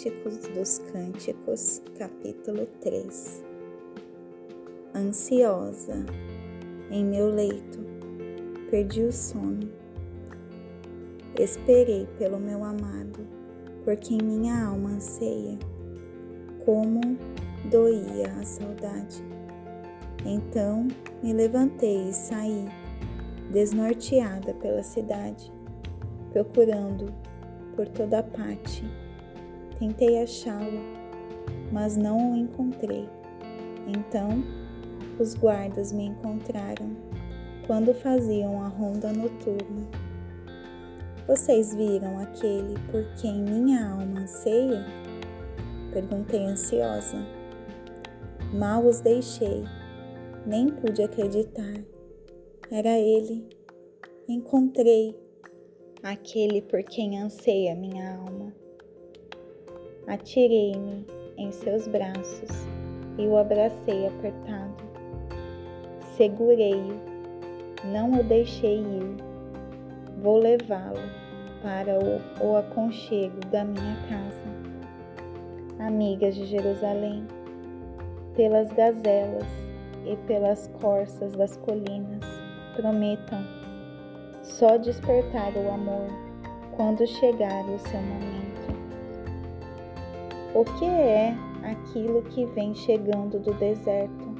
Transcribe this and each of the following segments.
Cânticos dos Cânticos, capítulo 3 Ansiosa, em meu leito, perdi o sono. Esperei pelo meu amado, por quem minha alma anseia, como doía a saudade. Então me levantei e saí, desnorteada pela cidade, procurando por toda parte. Tentei achá-lo, mas não o encontrei. Então os guardas me encontraram quando faziam a ronda noturna. Vocês viram aquele por quem minha alma anseia? Perguntei ansiosa. Mal os deixei, nem pude acreditar. Era ele. Encontrei aquele por quem anseia minha alma. Atirei-me em seus braços e o abracei apertado. Segurei-o, não o deixei ir. Vou levá-lo para o, o aconchego da minha casa. Amigas de Jerusalém, pelas gazelas e pelas corças das colinas, prometam só despertar o amor quando chegar o seu momento. O que é aquilo que vem chegando do deserto,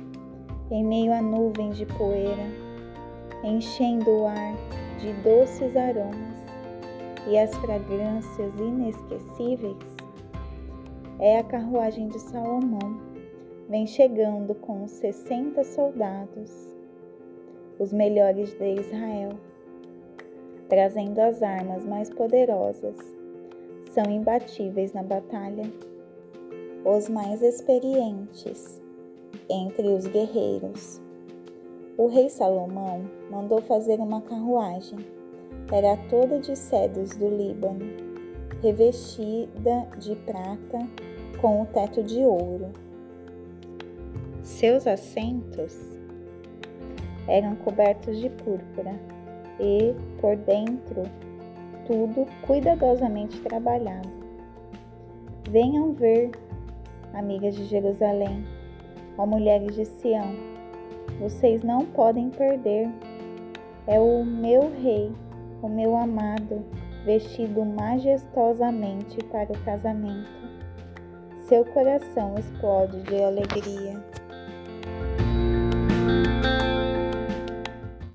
em meio a nuvens de poeira, enchendo o ar de doces aromas e as fragrâncias inesquecíveis? É a carruagem de Salomão, vem chegando com sessenta soldados, os melhores de Israel trazendo as armas mais poderosas. São imbatíveis na batalha. Os mais experientes entre os guerreiros. O rei Salomão mandou fazer uma carruagem. Era toda de cedros do Líbano, revestida de prata com o teto de ouro. Seus assentos eram cobertos de púrpura e, por dentro, tudo cuidadosamente trabalhado. Venham ver, amigas de Jerusalém, ó mulheres de Sião, vocês não podem perder. É o meu rei, o meu amado, vestido majestosamente para o casamento. Seu coração explode de alegria.